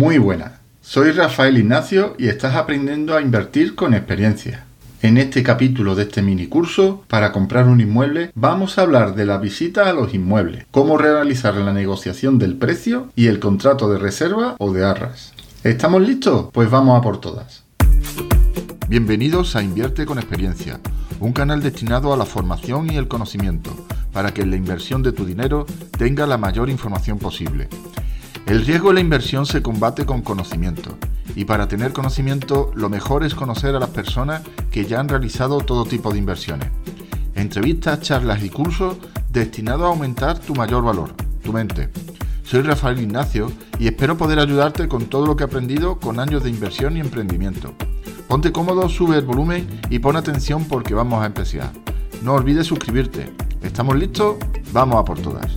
Muy buenas, soy Rafael Ignacio y estás aprendiendo a invertir con experiencia. En este capítulo de este mini curso, para comprar un inmueble, vamos a hablar de la visita a los inmuebles, cómo realizar la negociación del precio y el contrato de reserva o de arras. ¿Estamos listos? Pues vamos a por todas. Bienvenidos a Invierte con Experiencia, un canal destinado a la formación y el conocimiento, para que la inversión de tu dinero tenga la mayor información posible. El riesgo de la inversión se combate con conocimiento, y para tener conocimiento lo mejor es conocer a las personas que ya han realizado todo tipo de inversiones. Entrevistas, charlas y cursos destinados a aumentar tu mayor valor, tu mente. Soy Rafael Ignacio y espero poder ayudarte con todo lo que he aprendido con años de inversión y emprendimiento. Ponte cómodo, sube el volumen y pon atención porque vamos a empezar. No olvides suscribirte. ¿Estamos listos? Vamos a por todas.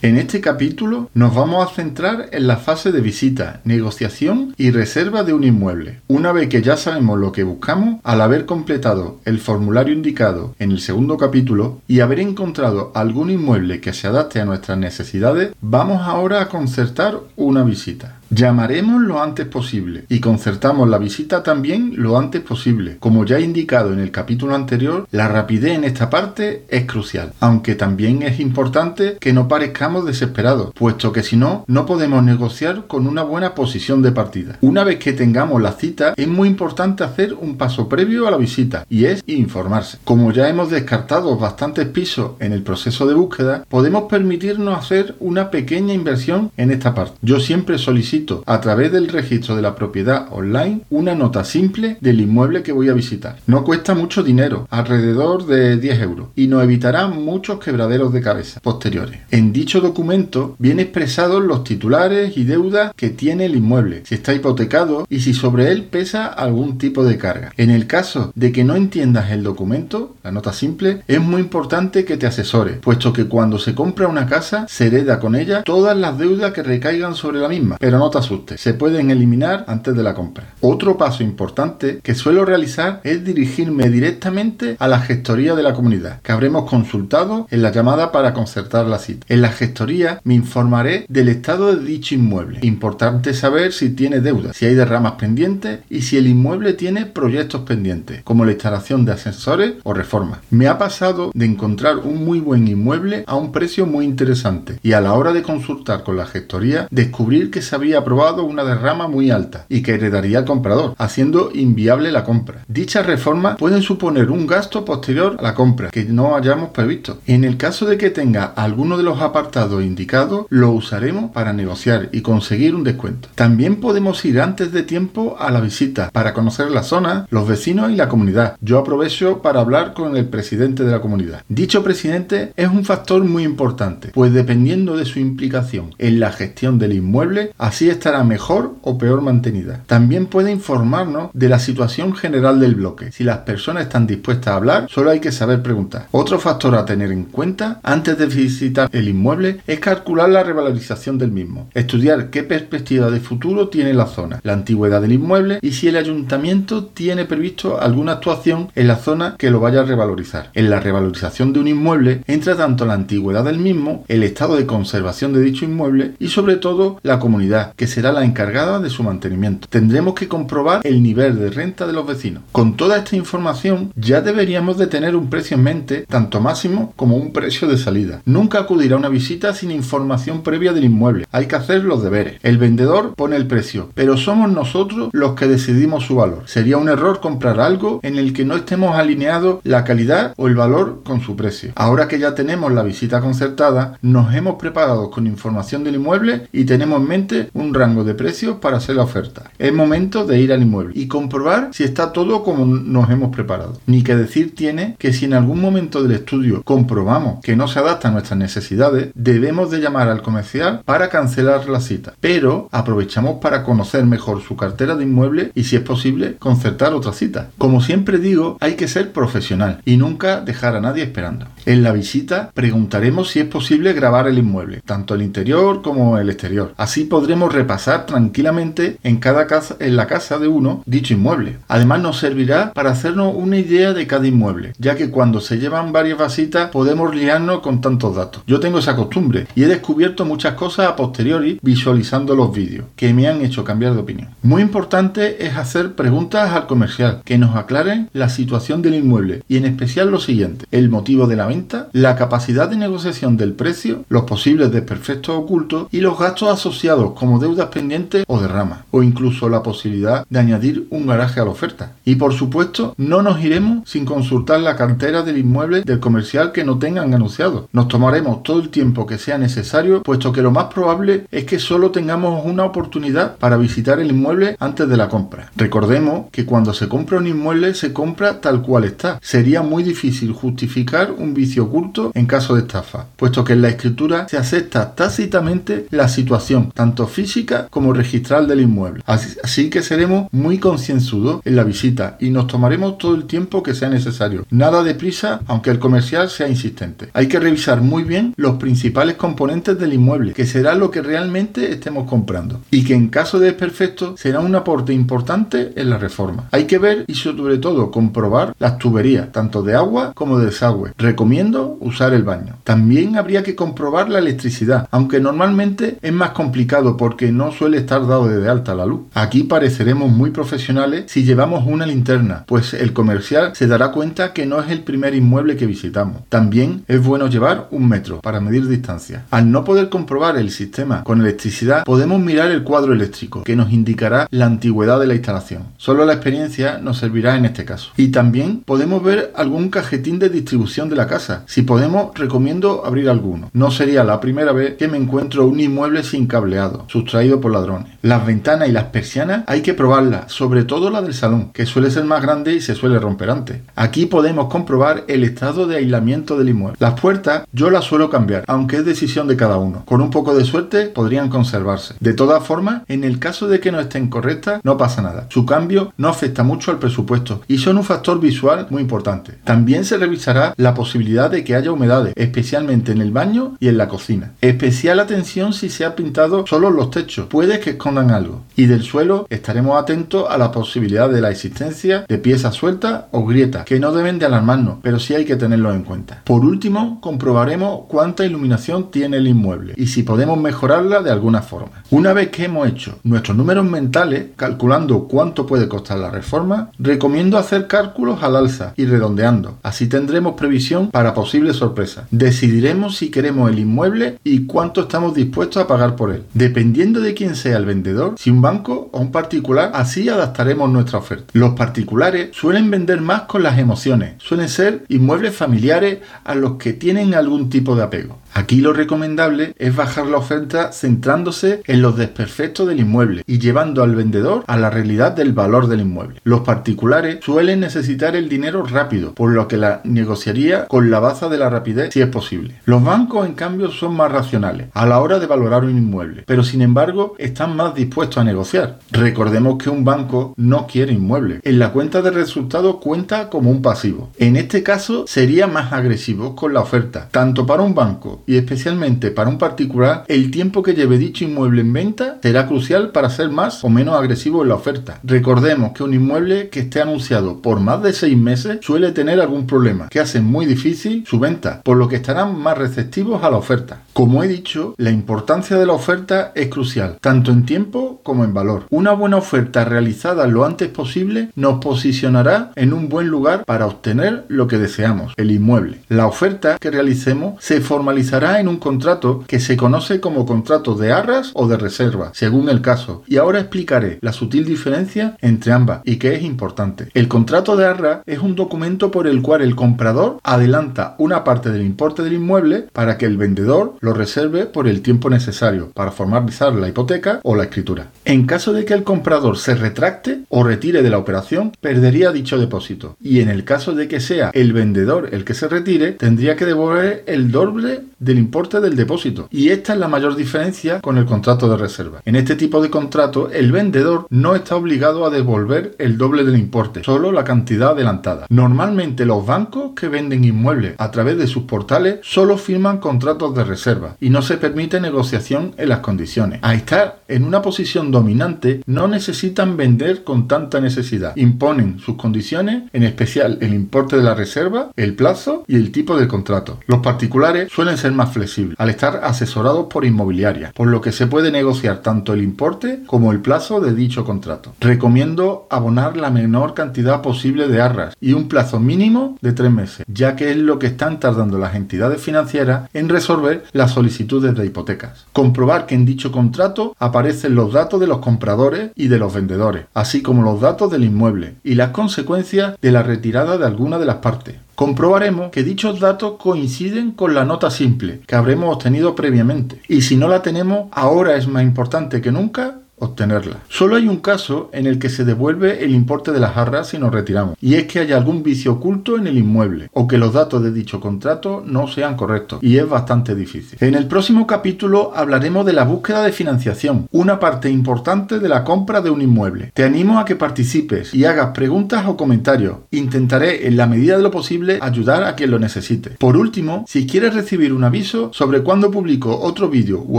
En este capítulo nos vamos a centrar en la fase de visita, negociación y reserva de un inmueble. Una vez que ya sabemos lo que buscamos, al haber completado el formulario indicado en el segundo capítulo y haber encontrado algún inmueble que se adapte a nuestras necesidades, vamos ahora a concertar una visita. Llamaremos lo antes posible y concertamos la visita también lo antes posible. Como ya he indicado en el capítulo anterior, la rapidez en esta parte es crucial, aunque también es importante que no parezcamos desesperados, puesto que si no, no podemos negociar con una buena posición de partida. Una vez que tengamos la cita, es muy importante hacer un paso previo a la visita y es informarse. Como ya hemos descartado bastantes pisos en el proceso de búsqueda, podemos permitirnos hacer una pequeña inversión en esta parte. Yo siempre solicito a través del registro de la propiedad online una nota simple del inmueble que voy a visitar. No cuesta mucho dinero, alrededor de 10 euros, y nos evitará muchos quebraderos de cabeza posteriores. En dicho documento viene expresados los titulares y deudas que tiene el inmueble, si está hipotecado y si sobre él pesa algún tipo de carga. En el caso de que no entiendas el documento, la nota simple, es muy importante que te asesores, puesto que cuando se compra una casa se hereda con ella todas las deudas que recaigan sobre la misma, pero no te asustes, se pueden eliminar antes de la compra. Otro paso importante que suelo realizar es dirigirme directamente a la gestoría de la comunidad, que habremos consultado en la llamada para concertar la cita. En la gestoría me informaré del estado de dicho inmueble. Importante saber si tiene deuda, si hay derramas pendientes y si el inmueble tiene proyectos pendientes, como la instalación de ascensores o reformas. Me ha pasado de encontrar un muy buen inmueble a un precio muy interesante y a la hora de consultar con la gestoría descubrir que se aprobado una derrama muy alta y que heredaría al comprador, haciendo inviable la compra. Dichas reformas pueden suponer un gasto posterior a la compra que no hayamos previsto. En el caso de que tenga alguno de los apartados indicados, lo usaremos para negociar y conseguir un descuento. También podemos ir antes de tiempo a la visita para conocer la zona, los vecinos y la comunidad. Yo aprovecho para hablar con el presidente de la comunidad. Dicho presidente es un factor muy importante, pues dependiendo de su implicación en la gestión del inmueble, así estará mejor o peor mantenida. También puede informarnos de la situación general del bloque. Si las personas están dispuestas a hablar, solo hay que saber preguntar. Otro factor a tener en cuenta antes de visitar el inmueble es calcular la revalorización del mismo. Estudiar qué perspectiva de futuro tiene la zona, la antigüedad del inmueble y si el ayuntamiento tiene previsto alguna actuación en la zona que lo vaya a revalorizar. En la revalorización de un inmueble entra tanto la antigüedad del mismo, el estado de conservación de dicho inmueble y sobre todo la comunidad, que será la encargada de su mantenimiento. Tendremos que comprobar el nivel de renta de los vecinos. Con toda esta información ya deberíamos de tener un precio en mente, tanto máximo como un precio de salida. Nunca acudirá a una visita sin información previa del inmueble. Hay que hacer los deberes. El vendedor pone el precio, pero somos nosotros los que decidimos su valor. Sería un error comprar algo en el que no estemos alineados la calidad o el valor con su precio. Ahora que ya tenemos la visita concertada, nos hemos preparado con información del inmueble y tenemos en mente un rango de precios para hacer la oferta. Es momento de ir al inmueble y comprobar si está todo como nos hemos preparado. Ni que decir tiene que si en algún momento del estudio comprobamos que no se adapta a nuestras necesidades, debemos de llamar al comercial para cancelar la cita. Pero aprovechamos para conocer mejor su cartera de inmuebles y si es posible concertar otra cita. Como siempre digo, hay que ser profesional y nunca dejar a nadie esperando. En la visita preguntaremos si es posible grabar el inmueble, tanto el interior como el exterior. Así podremos repasar tranquilamente en cada casa, en la casa de uno dicho inmueble. Además nos servirá para hacernos una idea de cada inmueble, ya que cuando se llevan varias vasitas podemos liarnos con tantos datos. Yo tengo esa costumbre y he descubierto muchas cosas a posteriori visualizando los vídeos, que me han hecho cambiar de opinión. Muy importante es hacer preguntas al comercial que nos aclaren la situación del inmueble y en especial lo siguiente, el motivo de la venta, la capacidad de negociación del precio, los posibles desperfectos ocultos y los gastos asociados como deudas pendientes o derramas, o incluso la posibilidad de añadir un garaje a la oferta. Y por supuesto, no nos iremos sin consultar la cartera del inmueble del comercial que no tengan anunciado. Nos tomaremos todo el tiempo que sea necesario, puesto que lo más probable es que solo tengamos una oportunidad para visitar el inmueble antes de la compra. Recordemos que cuando se compra un inmueble se compra tal cual está. Sería muy difícil justificar un vicio oculto en caso de estafa, puesto que en la escritura se acepta tácitamente la situación, tanto física como registral del inmueble. Así, que seremos muy concienzudos en la visita y nos tomaremos todo el tiempo que sea necesario. Nada de prisa, aunque el comercial sea insistente. Hay que revisar muy bien los principales componentes del inmueble, que será lo que realmente estemos comprando. Y que en caso de desperfecto será un aporte importante en la reforma. Hay que ver y sobre todo comprobar las tuberías, tanto de agua como de desagüe. Recomiendo usar el baño. También habría que comprobar la electricidad, aunque normalmente es más complicado porque no suele estar dado de alta la luz. Aquí pareceremos muy profesionales si llevamos una linterna, pues el comercial se dará cuenta que no es el primer inmueble que visitamos. También es bueno llevar un metro para medir distancia. Al no poder comprobar el sistema con electricidad, podemos mirar el cuadro eléctrico, que nos indicará la antigüedad de la instalación. Solo la experiencia nos servirá en este caso. Y también podemos ver algún cajetín de distribución de la casa. Si podemos, recomiendo abrir alguno. No sería la primera vez que me encuentro un inmueble sin cableado, sustraído por ladrones. Las ventanas y las persianas hay que probarlas, sobre todo la del salón, que suele ser más grande y se suele romper antes. Aquí podemos comprobar el estado de aislamiento del inmueble. Las puertas yo las suelo cambiar, aunque es decisión de cada uno. Con un poco de suerte podrían conservarse. De todas formas, en el caso de que no estén correctas, no pasa nada. Su cambio no afecta mucho al presupuesto y son un factor visual muy importante. También se revisará la posibilidad de que haya humedades, especialmente en el baño y en la cocina. Especial atención si se ha pintado solo los techos, puede que escondan algo. Y del suelo estaremos atentos a la posibilidad de la existencia de piezas sueltas o grietas, que no deben de alarmarnos, pero sí hay que tenerlo en cuenta. Por último, comprobaremos cuánta iluminación tiene el inmueble y si podemos mejorarla de alguna forma. Una vez que hemos hecho nuestros números mentales, calculando cuánto puede costar la reforma, recomiendo hacer cálculos al alza y redondeando. Así tendremos previsión para posibles sorpresas. Decidiremos si queremos el inmueble y cuánto estamos dispuestos a pagar por él. Dependiendo de quién sea el vendedor, si un banco o un particular, así adaptaremos nuestra oferta. Los particulares suelen vender más con las emociones, suelen ser inmuebles familiares a los que tienen algún tipo de apego. Aquí lo recomendable es bajar la oferta centrándose en los desperfectos del inmueble y llevando al vendedor a la realidad del valor del inmueble. Los particulares suelen necesitar el dinero rápido, por lo que la negociaría con la baza de la rapidez si es posible. Los bancos, en cambio, son más racionales a la hora de valorar un inmueble, pero sin embargo están más dispuestos a negociar. Recordemos que un banco no quiere inmueble. En la cuenta de resultados cuenta como un pasivo. En este caso sería más agresivo con la oferta, tanto para un banco y especialmente para un particular, el tiempo que lleve dicho inmueble en venta será crucial para ser más o menos agresivo en la oferta. Recordemos que un inmueble que esté anunciado por más de seis meses suele tener algún problema que hace muy difícil su venta, por lo que estarán más receptivos a la oferta. Como he dicho, la importancia de la oferta es crucial, tanto en tiempo como en valor. Una buena oferta realizada lo antes posible nos posicionará en un buen lugar para obtener lo que deseamos, el inmueble. La oferta que realicemos se formalizará en un contrato que se conoce como contrato de arras o de reserva, según el caso. Y ahora explicaré la sutil diferencia entre ambas y que es importante. El contrato de arras es un documento por el cual el comprador adelanta una parte del importe del inmueble para que el vendedor lo reserve por el tiempo necesario para formalizar la hipoteca o la escritura. En caso de que el comprador se retracte o retire de la operación, perdería dicho depósito. Y en el caso de que sea el vendedor el que se retire, tendría que devolver el doble del importe del depósito. Y esta es la mayor diferencia con el contrato de reserva. En este tipo de contrato, el vendedor no está obligado a devolver el doble del importe, solo la cantidad adelantada. Normalmente los bancos que venden inmuebles a través de sus portales solo firman contratos de reserva y no se permite negociación en las condiciones. A estar en una posición dominante no necesitan vender con tanta necesidad. Imponen sus condiciones, en especial el importe de la reserva, el plazo y el tipo de contrato. Los particulares suelen ser más flexibles al estar asesorados por inmobiliarias, por lo que se puede negociar tanto el importe como el plazo de dicho contrato. Recomiendo abonar la menor cantidad posible de arras y un plazo mínimo de tres meses, ya que es lo que están tardando las entidades financieras en resolver las solicitudes de hipotecas. Comprobar que en dicho contrato aparecen los datos de los compradores y de los vendedores, así como los datos del inmueble y las consecuencias de la retirada de alguna de las partes comprobaremos que dichos datos coinciden con la nota simple que habremos obtenido previamente. Y si no la tenemos, ahora es más importante que nunca obtenerla. Solo hay un caso en el que se devuelve el importe de las arras si nos retiramos, y es que haya algún vicio oculto en el inmueble, o que los datos de dicho contrato no sean correctos, y es bastante difícil. En el próximo capítulo hablaremos de la búsqueda de financiación, una parte importante de la compra de un inmueble. Te animo a que participes y hagas preguntas o comentarios. Intentaré en la medida de lo posible ayudar a quien lo necesite. Por último, si quieres recibir un aviso sobre cuando publico otro vídeo u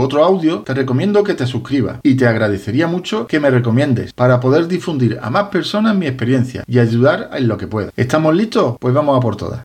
otro audio, te recomiendo que te suscribas y te agradeceré mucho que me recomiendes para poder difundir a más personas mi experiencia y ayudar en lo que pueda. ¿Estamos listos? Pues vamos a por todas.